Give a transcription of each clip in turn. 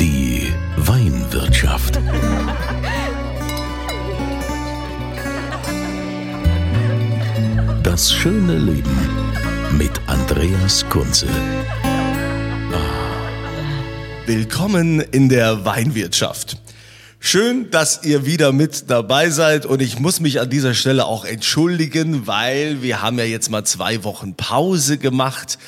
Die Weinwirtschaft. Das schöne Leben mit Andreas Kunze. Willkommen in der Weinwirtschaft. Schön, dass ihr wieder mit dabei seid und ich muss mich an dieser Stelle auch entschuldigen, weil wir haben ja jetzt mal zwei Wochen Pause gemacht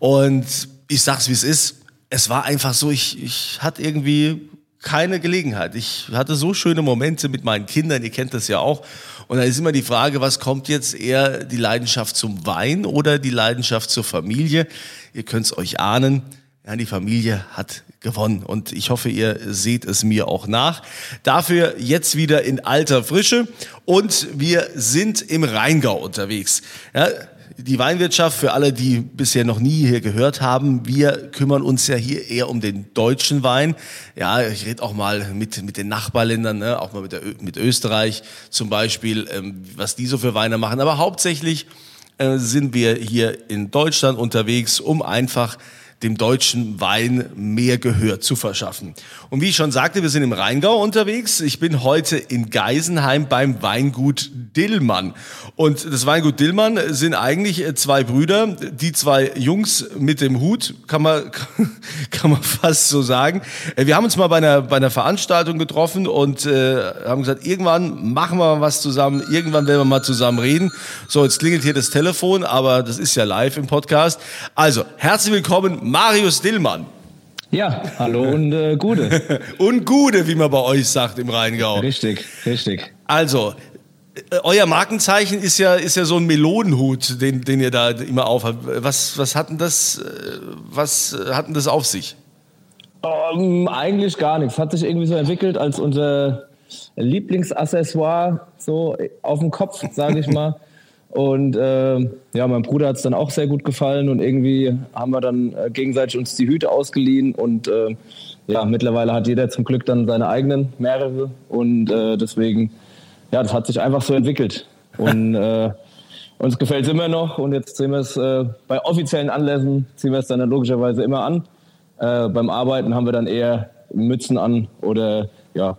und ich sag's wie es ist. Es war einfach so, ich, ich hatte irgendwie keine Gelegenheit. Ich hatte so schöne Momente mit meinen Kindern, ihr kennt das ja auch. Und da ist immer die Frage, was kommt jetzt eher die Leidenschaft zum Wein oder die Leidenschaft zur Familie? Ihr könnt es euch ahnen. Ja, die Familie hat gewonnen und ich hoffe, ihr seht es mir auch nach. Dafür jetzt wieder in alter Frische und wir sind im Rheingau unterwegs. Ja, die Weinwirtschaft, für alle, die bisher noch nie hier gehört haben, wir kümmern uns ja hier eher um den deutschen Wein. Ja, ich rede auch mal mit, mit den Nachbarländern, ne? auch mal mit, der, mit Österreich zum Beispiel, ähm, was die so für Weine machen. Aber hauptsächlich äh, sind wir hier in Deutschland unterwegs, um einfach dem deutschen Wein mehr Gehör zu verschaffen. Und wie ich schon sagte, wir sind im Rheingau unterwegs. Ich bin heute in Geisenheim beim Weingut Dillmann. Und das Weingut Dillmann sind eigentlich zwei Brüder, die zwei Jungs mit dem Hut, kann man, kann man fast so sagen. Wir haben uns mal bei einer, bei einer Veranstaltung getroffen und äh, haben gesagt, irgendwann machen wir mal was zusammen, irgendwann werden wir mal zusammen reden. So, jetzt klingelt hier das Telefon, aber das ist ja live im Podcast. Also, herzlich willkommen, Marius Dillmann. Ja, hallo und äh, Gude. und Gude, wie man bei euch sagt im Rheingau. Richtig, richtig. Also, äh, euer Markenzeichen ist ja, ist ja so ein Melonenhut, den, den ihr da immer aufhabt. Was, was hat denn das, äh, was hat das auf sich? Um, ähm, eigentlich gar nichts. Hat sich irgendwie so entwickelt als unser Lieblingsaccessoire so auf dem Kopf, sage ich mal. Und äh, ja, meinem Bruder hat es dann auch sehr gut gefallen und irgendwie haben wir dann äh, gegenseitig uns die Hüte ausgeliehen und äh, ja, mittlerweile hat jeder zum Glück dann seine eigenen, mehrere und äh, deswegen, ja, das hat sich einfach so entwickelt und äh, uns gefällt es immer noch und jetzt ziehen wir es äh, bei offiziellen Anlässen, ziehen wir es dann logischerweise immer an. Beim Arbeiten haben wir dann eher Mützen an oder ja,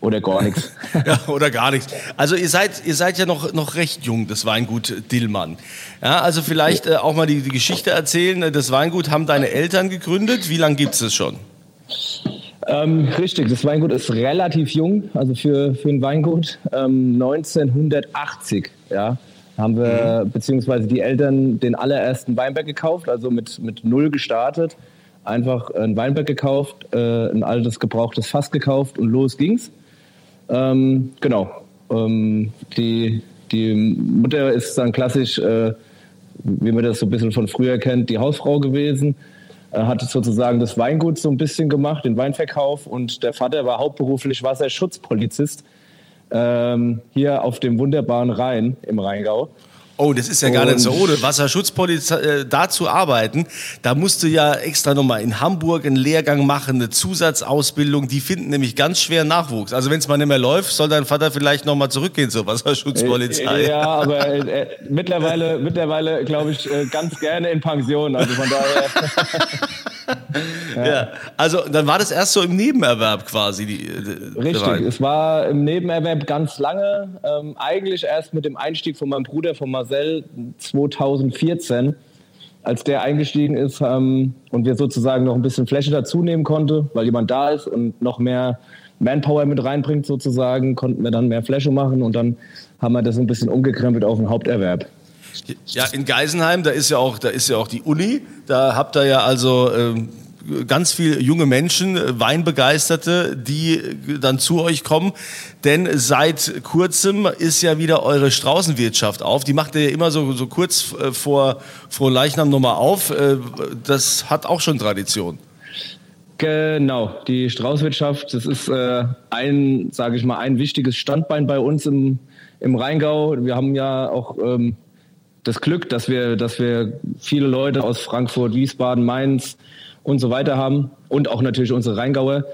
oder gar nichts. ja, oder gar nichts. Also ihr seid, ihr seid ja noch, noch recht jung, das Weingut Dillmann. Ja, also vielleicht äh, auch mal die, die Geschichte erzählen. Das Weingut haben deine Eltern gegründet. Wie lange gibt es das schon? Ähm, richtig, das Weingut ist relativ jung, also für, für ein Weingut. Ähm, 1980, ja, haben wir, mhm. beziehungsweise die Eltern den allerersten Weinberg gekauft, also mit, mit null gestartet. Einfach ein Weinberg gekauft, äh, ein altes gebrauchtes Fass gekauft und los ging's. Ähm, genau. Ähm, die, die Mutter ist dann klassisch, äh, wie man das so ein bisschen von früher kennt, die Hausfrau gewesen. Äh, hat sozusagen das Weingut so ein bisschen gemacht, den Weinverkauf. Und der Vater war hauptberuflich Wasserschutzpolizist ähm, hier auf dem wunderbaren Rhein im Rheingau. Oh, das ist ja gar nicht so ohne. Wasserschutzpolizei, äh, da zu arbeiten, da musst du ja extra nochmal in Hamburg einen Lehrgang machen, eine Zusatzausbildung. Die finden nämlich ganz schwer Nachwuchs. Also wenn es mal nicht mehr läuft, soll dein Vater vielleicht nochmal zurückgehen zur Wasserschutzpolizei. Äh, ja, aber äh, äh, mittlerweile, mittlerweile glaube ich, äh, ganz gerne in Pension. Also von daher. ja. ja. also dann war das erst so im Nebenerwerb quasi. Die, die Richtig, es war im Nebenerwerb ganz lange. Ähm, eigentlich erst mit dem Einstieg von meinem Bruder, von Marcel 2014, als der eingestiegen ist ähm, und wir sozusagen noch ein bisschen Fläche dazu nehmen konnte, weil jemand da ist und noch mehr Manpower mit reinbringt sozusagen, konnten wir dann mehr Fläche machen und dann haben wir das ein bisschen umgekrempelt auf den Haupterwerb. Ja, in Geisenheim, da ist ja auch, da ist ja auch die Uni. Da habt ihr ja also ähm, ganz viele junge Menschen, Weinbegeisterte, die dann zu euch kommen. Denn seit kurzem ist ja wieder eure Straußenwirtschaft auf. Die macht ihr ja immer so, so kurz äh, vor, vor Leichnam nochmal auf. Äh, das hat auch schon Tradition. Genau, die Straußwirtschaft, das ist äh, ein, sage ich mal, ein wichtiges Standbein bei uns im, im Rheingau. Wir haben ja auch ähm, das Glück, dass wir, dass wir viele Leute aus Frankfurt, Wiesbaden, Mainz und so weiter haben und auch natürlich unsere Rheingauer,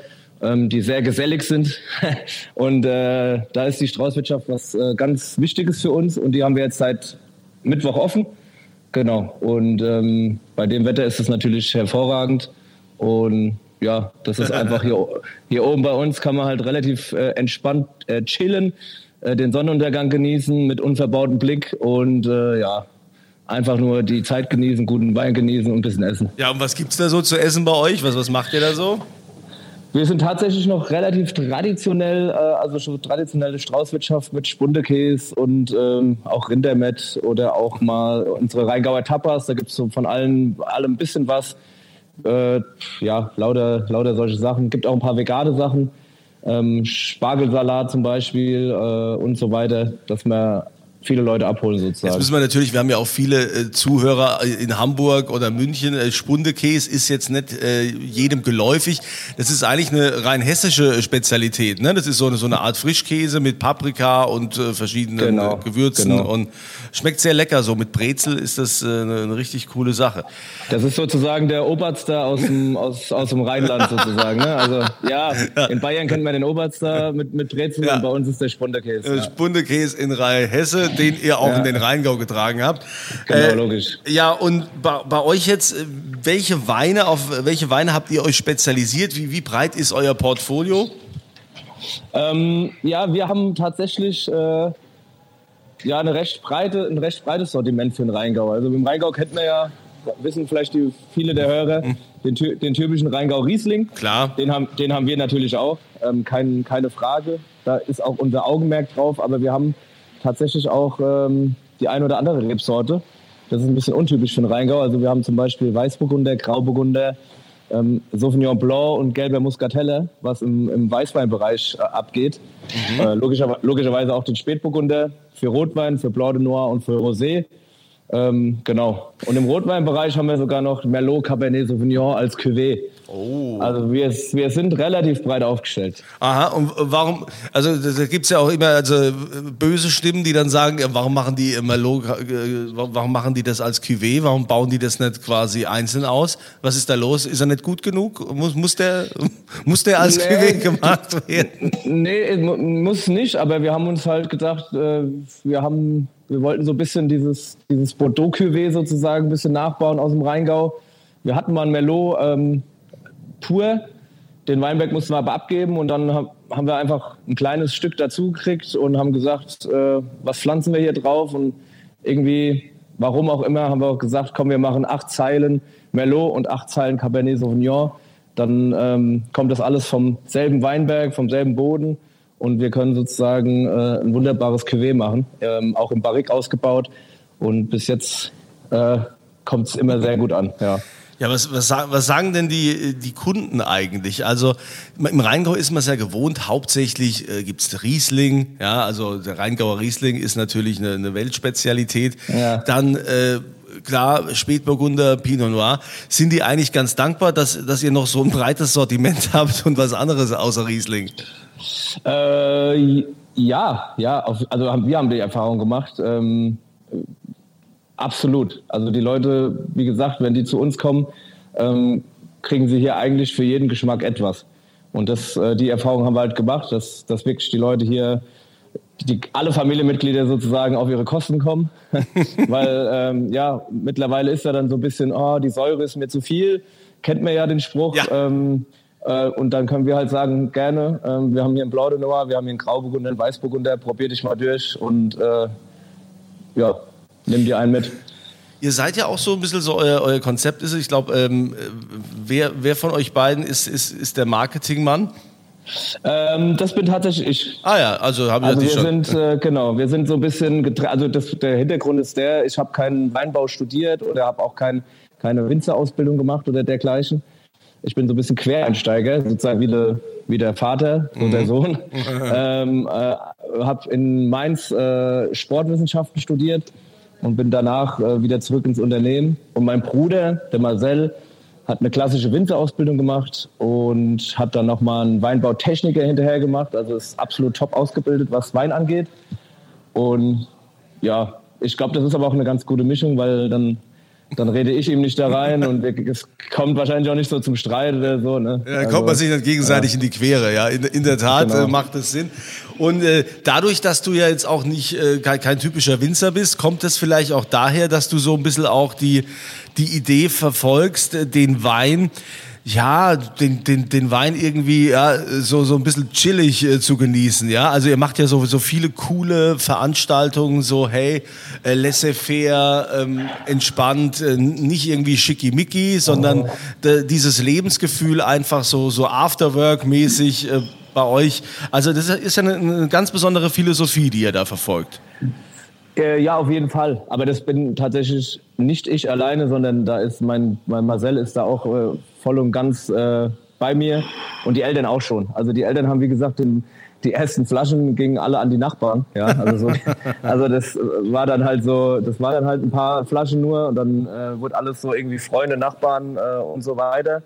ähm, die sehr gesellig sind. und äh, da ist die Straußwirtschaft was äh, ganz Wichtiges für uns und die haben wir jetzt seit Mittwoch offen. Genau. Und ähm, bei dem Wetter ist es natürlich hervorragend. Und ja, das ist einfach hier, hier oben bei uns kann man halt relativ äh, entspannt äh, chillen, äh, den Sonnenuntergang genießen mit unverbautem Blick und äh, ja, einfach nur die Zeit genießen, guten Wein genießen und ein bisschen essen. Ja, und was gibt's da so zu essen bei euch? Was, was macht ihr da so? Wir sind tatsächlich noch relativ traditionell, äh, also schon traditionelle Straußwirtschaft mit Spundekäse und ähm, auch Rindermett oder auch mal unsere Rheingauer Tapas. Da gibt's so von allen, allem ein bisschen was. Äh, ja, lauter, lauter solche Sachen. Gibt auch ein paar vegane Sachen. Ähm, Spargelsalat zum Beispiel äh, und so weiter, dass man viele Leute abholen sozusagen. Jetzt müssen wir natürlich, wir haben ja auch viele äh, Zuhörer in Hamburg oder München. Äh, Spundekäse ist jetzt nicht äh, jedem geläufig. Das ist eigentlich eine rein hessische Spezialität. Ne? Das ist so eine, so eine Art Frischkäse mit Paprika und äh, verschiedenen Genau, Gewürzen genau. und schmeckt sehr lecker. So mit Brezel ist das äh, eine, eine richtig coole Sache. Das ist sozusagen der Oberster aus dem, aus, aus dem Rheinland sozusagen. Ne? Also ja, in Bayern kennt man den Oberster mit, mit Brezel Ja. und bei uns ist der Spunderkäse. Äh, Ja. Spundekäse in Rheinhesse, den ihr auch Ja. in den Rheingau getragen habt. Genau, logisch. Ja, und bei, bei euch jetzt, äh, welche Weine, auf welche Weine habt ihr euch spezialisiert? Wie, wie breit ist euer Portfolio? Ähm, ja, wir haben tatsächlich äh, ja eine recht breite, ein recht breites Sortiment für den Rheingau. Also im Rheingau kennt man ja, wissen vielleicht die, viele der Hörer, den, ty- den typischen Rheingau Riesling. Klar. Den haben, den haben wir natürlich auch, ähm, kein, keine Frage. Da ist auch unser Augenmerk drauf, aber wir haben tatsächlich auch ähm, die ein oder andere Rebsorte. Das ist ein bisschen untypisch für den Rheingau. Also wir haben zum Beispiel Weißburgunder, Grauburgunder, ähm, Sauvignon Blanc und gelber Muscatelle, was im, im Weißweinbereich äh, abgeht. Äh, logischer, logischerweise auch den Spätburgunder für Rotwein, für Blanc de Noir und für Rosé. Ähm, genau. Und im Rotweinbereich haben wir sogar noch Merlot Cabernet Sauvignon als Cuvée. Oh. Also wir, wir sind relativ breit aufgestellt. Aha, und warum, also da da gibt's ja auch immer also äh, böse Stimmen, die dann sagen, ja, warum machen die immer Lo- äh, warum machen die das als Cuvée? Warum bauen die das nicht quasi einzeln aus? Was ist da los? Ist er nicht gut genug? Muss, muss, der, muss der als Nee. Cuvée gemacht werden? Nee, mu- muss nicht, aber wir haben uns halt gedacht, äh, wir haben, wir wollten so ein bisschen dieses, dieses Bordeaux-Cuvée sozusagen ein bisschen nachbauen aus dem Rheingau. Wir hatten mal ein Merlot ähm, pur, den Weinberg mussten wir aber abgeben und dann hab- haben wir einfach ein kleines Stück dazu gekriegt und haben gesagt, äh, was pflanzen wir hier drauf und irgendwie, warum auch immer, haben wir auch gesagt, komm, wir machen acht Zeilen Merlot und acht Zeilen Cabernet Sauvignon. Dann ähm, kommt das alles vom selben Weinberg, vom selben Boden und wir können sozusagen äh, ein wunderbares Cuvée machen, ähm, auch im Barrique ausgebaut und bis jetzt äh, kommt es immer sehr gut an. Ja. Ja, was, was, was sagen denn die, die Kunden eigentlich? Also im Rheingau ist man es ja gewohnt, hauptsächlich äh, gibt's Riesling, ja, also der Rheingauer Riesling ist natürlich eine, eine Weltspezialität. Ja. Dann äh, klar, Spätburgunder, Pinot Noir. Sind die eigentlich ganz dankbar, dass, dass ihr noch so ein breites Sortiment habt und was anderes außer Riesling? Äh, ja, ja, also haben, wir haben die Erfahrung gemacht. Ähm, absolut. Also die Leute, wie gesagt, wenn die zu uns kommen, ähm, kriegen sie hier eigentlich für jeden Geschmack etwas. Und das, äh, die Erfahrung haben wir halt gemacht, dass, dass wirklich die Leute hier, die, alle Familienmitglieder sozusagen auf ihre Kosten kommen. Weil ähm, ja, mittlerweile ist ja dann so ein bisschen, oh, die Säure ist mir zu viel. Kennt man ja den Spruch. Ja. Ähm, äh, und dann können wir halt sagen, gerne, ähm, wir haben hier einen de Noir, wir haben hier einen Grauburgunder, einen Weißburgunder, probier dich mal durch und äh, ja, nimm dir einen mit. Ihr seid ja auch so ein bisschen so, euer, euer Konzept ist, ich glaube, ähm, wer, wer von euch beiden ist, ist, ist der Marketingmann? Ähm, das bin tatsächlich ich. Ah ja, also habe ich Also wir schon. sind äh, genau, wir sind so ein bisschen also das, der Hintergrund ist der, ich habe keinen Weinbau studiert oder habe auch kein, keine Winzerausbildung gemacht oder dergleichen. Ich bin so ein bisschen Quereinsteiger, sozusagen wie der, wie der Vater und der Sohn. ähm, äh, habe in Mainz äh, Sportwissenschaften studiert und bin danach äh, wieder zurück ins Unternehmen. Und mein Bruder, der Marcel, hat eine klassische Winzerausbildung gemacht und hat dann nochmal einen Weinbautechniker hinterher gemacht. Also ist absolut top ausgebildet, was Wein angeht. Und ja, ich glaube, das ist aber auch eine ganz gute Mischung, weil dann dann rede ich ihm nicht da rein und es kommt wahrscheinlich auch nicht so zum Streit oder so. Ne? Ja, dann kommt man also, sich dann gegenseitig ja. in die Quere, ja. In, in der Tat genau. äh, macht es Sinn. Und äh, dadurch, dass du ja jetzt auch nicht äh, kein, kein, typischer Winzer bist, kommt es vielleicht auch daher, dass du so ein bisschen auch die, die Idee verfolgst, äh, den Wein ja, den, den, den Wein irgendwie ja, so, so ein bisschen chillig äh, zu genießen. Ja, also ihr macht ja so, so viele coole Veranstaltungen, so hey, äh, laissez-faire, ähm, entspannt, äh, nicht irgendwie schickimicki, sondern oh. dieses Lebensgefühl einfach so, so Afterwork-mäßig äh, bei euch. Also das ist ja eine, eine ganz besondere Philosophie, die ihr da verfolgt. Äh, ja, auf jeden Fall. Aber das bin tatsächlich nicht ich alleine, sondern da ist mein, mein Marcel ist da auch äh, voll und ganz äh, bei mir und die Eltern auch schon. Also die Eltern haben, wie gesagt, den, die ersten Flaschen gingen alle an die Nachbarn. Ja, also, so, also das war dann halt so, das war dann halt ein paar Flaschen nur und dann äh, wurde alles so irgendwie Freunde, Nachbarn äh, und so weiter.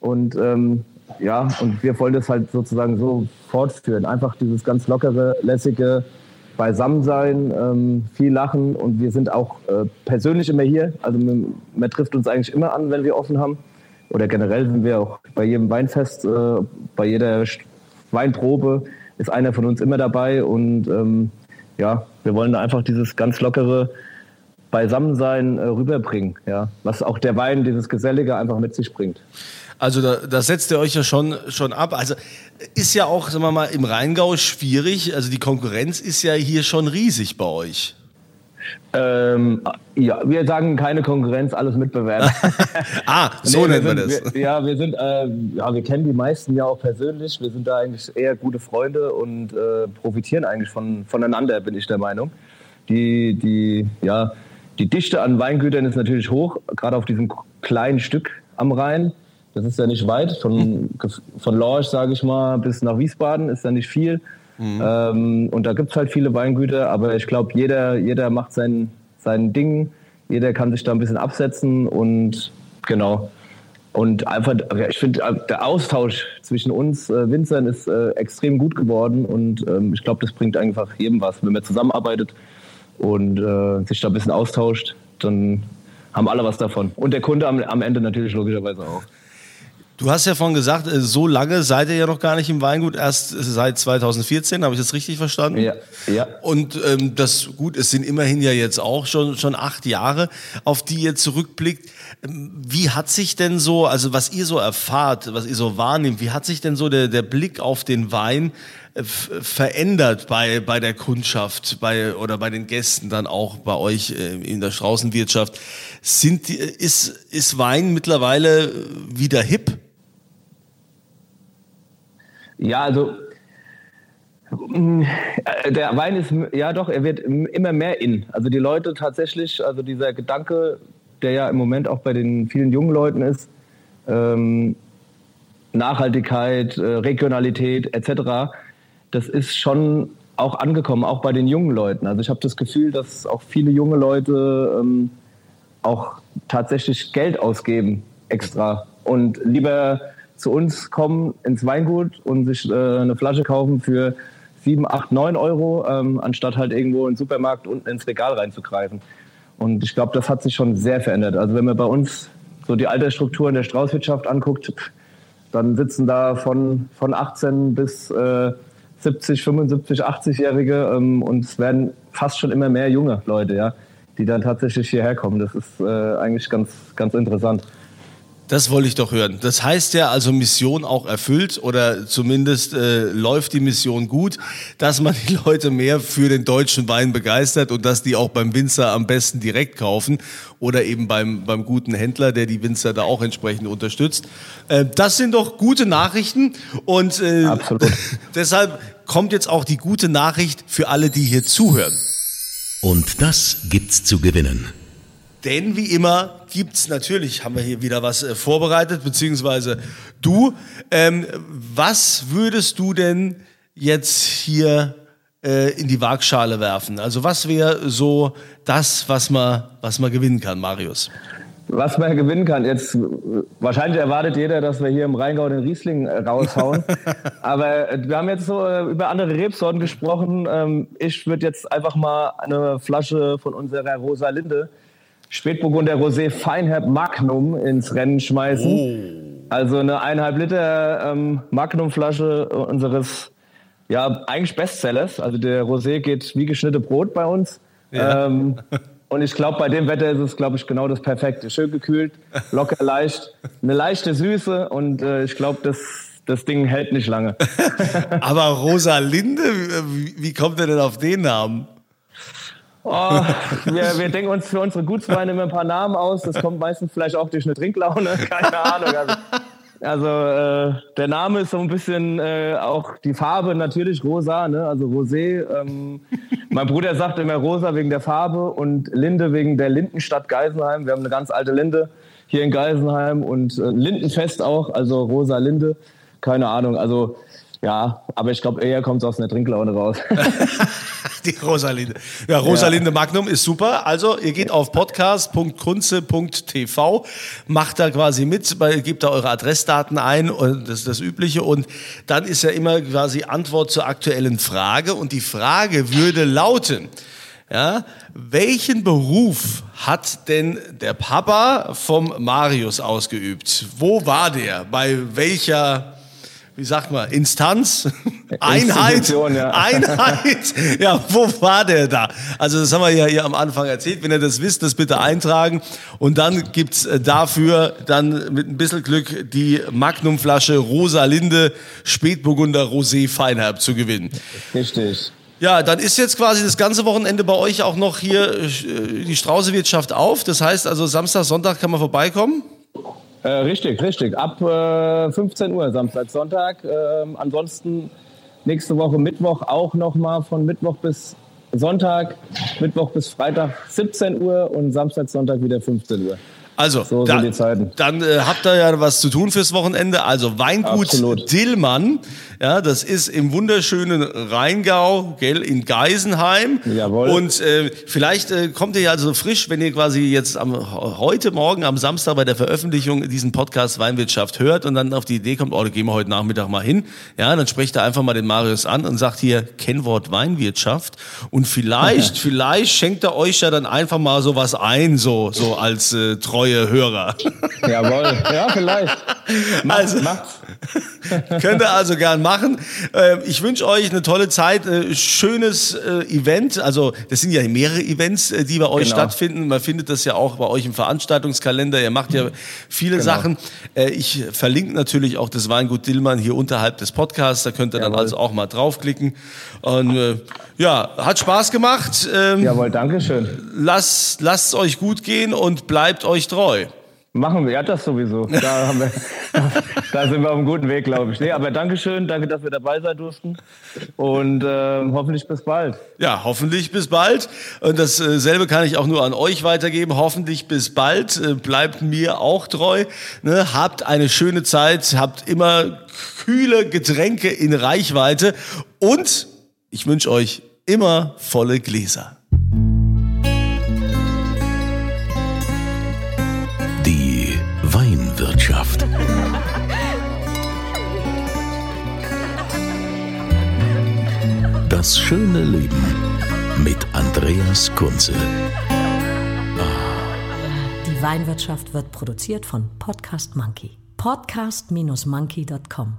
Und ähm, ja, und wir wollen das halt sozusagen so fortführen. Einfach dieses ganz lockere, lässige Beisammensein, ähm, viel Lachen und wir sind auch äh, persönlich immer hier. Also man, man trifft uns eigentlich immer an, wenn wir offen haben oder generell sind wir auch bei jedem Weinfest, äh, bei jeder Weinprobe ist einer von uns immer dabei und ähm, ja, wir wollen da einfach dieses ganz lockere Beisammensein äh, rüberbringen, ja, was auch der Wein, dieses Gesellige einfach mit sich bringt. Also da, da setzt ihr euch ja schon, schon ab. Also ist ja auch, sagen wir mal, im Rheingau schwierig. Also die Konkurrenz ist ja hier schon riesig bei euch. Ähm, ja, wir sagen keine Konkurrenz, alles Mitbewerber. ah, so nee, nennt man das. Wir, ja, wir sind, äh, ja, wir kennen die meisten ja auch persönlich. Wir sind da eigentlich eher gute Freunde und äh, profitieren eigentlich von, voneinander, bin ich der Meinung. Die, die, ja, die Dichte an Weingütern ist natürlich hoch, gerade auf diesem kleinen Stück am Rhein. Das ist ja nicht weit. Von, von Lorch, sage ich mal, bis nach Wiesbaden ist ja nicht viel. Mhm. Ähm, und da gibt es halt viele Weingüter, aber ich glaube, jeder, jeder macht sein, sein Ding, jeder kann sich da ein bisschen absetzen und genau. Und einfach, ich finde, der Austausch zwischen uns äh, Winzern ist äh, extrem gut geworden und ähm, ich glaube, das bringt einfach jedem was. Wenn man zusammenarbeitet und äh, sich da ein bisschen austauscht, dann haben alle was davon. Und der Kunde am, am Ende natürlich logischerweise auch. Du hast ja vorhin gesagt, äh, so lange seid ihr ja noch gar nicht im Weingut, erst seit 2014, habe ich das richtig verstanden? Ja. ja. Und ähm, das gut, es sind immerhin ja jetzt auch schon, schon acht Jahre, auf die ihr zurückblickt. Ähm, wie hat sich denn so, also was ihr so erfahrt, was ihr so wahrnehmt, wie hat sich denn so der, der Blick auf den Wein äh, verändert bei, bei der Kundschaft bei, oder bei den Gästen dann auch bei euch äh, in der Straußenwirtschaft? Sind, ist, ist Wein mittlerweile wieder hip? Ja, also mm, der Wein ist, ja doch, er wird immer mehr in. Also die Leute tatsächlich, also dieser Gedanke, der ja im Moment auch bei den vielen jungen Leuten ist, ähm, Nachhaltigkeit, äh, Regionalität etc., das ist schon auch angekommen, auch bei den jungen Leuten. Also ich habe das Gefühl, dass auch viele junge Leute ähm, auch tatsächlich Geld ausgeben extra und lieber zu uns kommen ins Weingut und sich äh, eine Flasche kaufen für 7, 8, 9 Euro, ähm, anstatt halt irgendwo in den Supermarkt unten ins Regal reinzugreifen. Und ich glaube, das hat sich schon sehr verändert. Also wenn man bei uns so die Altersstrukturen der Straußwirtschaft anguckt, dann sitzen da von, von 18 bis äh, 70, 75, 80-Jährige ähm, und es werden fast schon immer mehr junge Leute, ja, die dann tatsächlich hierher kommen. Das ist äh, eigentlich ganz, ganz interessant. Das wollte ich doch hören. Das heißt ja also Mission auch erfüllt oder zumindest äh, läuft die Mission gut, dass man die Leute mehr für den deutschen Wein begeistert und dass die auch beim Winzer am besten direkt kaufen oder eben beim, beim guten Händler, der die Winzer da auch entsprechend unterstützt. Äh, das sind doch gute Nachrichten und äh, Absolut. deshalb kommt jetzt auch die gute Nachricht für alle, die hier zuhören. Und das gibt's zu gewinnen. Denn wie immer gibt's natürlich, haben wir hier wieder was äh, vorbereitet, beziehungsweise du. Ähm, was würdest du denn jetzt hier äh, in die Waagschale werfen? Also was wäre so das, was man, was man gewinnen kann, Marius? Was man gewinnen kann. Jetzt wahrscheinlich erwartet jeder, dass wir hier im Rheingau den Riesling äh, raushauen. Aber äh, wir haben jetzt so äh, über andere Rebsorten gesprochen. Ähm, ich würde jetzt einfach mal eine Flasche von unserer Rosa Linde Spätburgunder Rosé Feinherb Magnum ins Rennen schmeißen. Oh. Also eine eineinhalb Liter ähm, Magnum-Flasche unseres ja eigentlich Bestsellers. Also der Rosé geht wie geschnitte Brot bei uns. Ja. Ähm, und ich glaube, bei dem Wetter ist es, glaube ich, genau das Perfekte. Schön gekühlt, locker leicht, eine leichte Süße und äh, ich glaube, das, das Ding hält nicht lange. Aber Rosalinde, wie, wie kommt er denn auf den Namen? Oh, wir, wir denken uns für unsere Gutsweine immer ein paar Namen aus. Das kommt meistens vielleicht auch durch eine Trinklaune. Keine Ahnung. Also, also äh, der Name ist so ein bisschen äh, auch die Farbe natürlich rosa, ne? also Rosé. Ähm, mein Bruder sagt immer rosa wegen der Farbe und Linde wegen der Lindenstadt Geisenheim. Wir haben eine ganz alte Linde hier in Geisenheim und äh, Lindenfest auch, also rosa Linde. Keine Ahnung, also ja, aber ich glaube, eher kommt es aus einer Trinklaune raus. Die Rosalinde. Ja, Rosalinde ja. Magnum ist super. Also, ihr geht auf podcast.kunze.tv, macht da quasi mit, gebt da eure Adressdaten ein und das ist das Übliche. Und dann ist ja immer quasi Antwort zur aktuellen Frage. Und die Frage würde lauten, ja, welchen Beruf hat denn der Papa vom Marius ausgeübt? Wo war der? Bei welcher wie sagt man, Instanz, Einheit, ja. Einheit. Ja, wo war der da? Also das haben wir ja hier am Anfang erzählt. Wenn ihr das wisst, das bitte eintragen. Und dann gibt's äh, dafür dann mit ein bisschen Glück die Magnumflasche Rosa Linde Spätburgunder Rosé Feinherb zu gewinnen. Richtig. Ja, dann ist jetzt quasi das ganze Wochenende bei euch auch noch hier äh, die Straußewirtschaft auf. Das heißt also Samstag, Sonntag kann man vorbeikommen. Äh, richtig, richtig. Ab äh, 15 Uhr, Samstag, Sonntag. Ähm, ansonsten nächste Woche Mittwoch auch nochmal von Mittwoch bis Sonntag, Mittwoch bis Freitag 17 Uhr und Samstag, Sonntag wieder 15 Uhr. Also, so da, dann äh, habt ihr ja was zu tun fürs Wochenende. Also Weingut Absolut. Dillmann, ja, das ist im wunderschönen Rheingau, gell, in Geisenheim. Jawohl. Und äh, vielleicht äh, kommt ihr ja also frisch, wenn ihr quasi jetzt am heute Morgen am Samstag bei der Veröffentlichung diesen Podcast Weinwirtschaft hört und dann auf die Idee kommt, oh, da gehen wir heute Nachmittag mal hin. Ja, dann sprecht ihr einfach mal den Marius an und sagt hier Kennwort Weinwirtschaft und vielleicht, vielleicht schenkt er euch ja dann einfach mal sowas ein, so so als äh, treu neue Hörer. Jawohl, ja, vielleicht. Macht, also, macht's. könnt ihr also gern machen. Ähm, ich wünsche euch eine tolle Zeit, äh, schönes äh, Event. Also, das sind ja mehrere Events, äh, die bei euch genau. stattfinden. Man findet das ja auch bei euch im Veranstaltungskalender. Ihr macht ja viele genau. Sachen. Ich verlinke natürlich auch das Weingut Dillmann hier unterhalb des Podcasts. Da könnt ihr Jawohl. dann also auch mal draufklicken. Und ja, hat Spaß gemacht. Ähm, Jawohl, danke schön. Lasst es euch gut gehen und bleibt euch treu. Machen wir, ja, das sowieso. Da, haben wir, da sind wir auf einem guten Weg, glaube ich. Nee, aber Dankeschön, danke, dass wir dabei sein durften. Und äh, hoffentlich bis bald. Ja, hoffentlich bis bald. Und dasselbe äh, kann ich auch nur an euch weitergeben. Hoffentlich bis bald. Äh, bleibt mir auch treu. Ne? Habt eine schöne Zeit, habt immer kühle Getränke in Reichweite und ich wünsche euch immer volle Gläser. Die Weinwirtschaft. Das schöne Leben mit Andreas Kunze. Die Weinwirtschaft wird produziert von Podcast Monkey. Podcast-monkey.com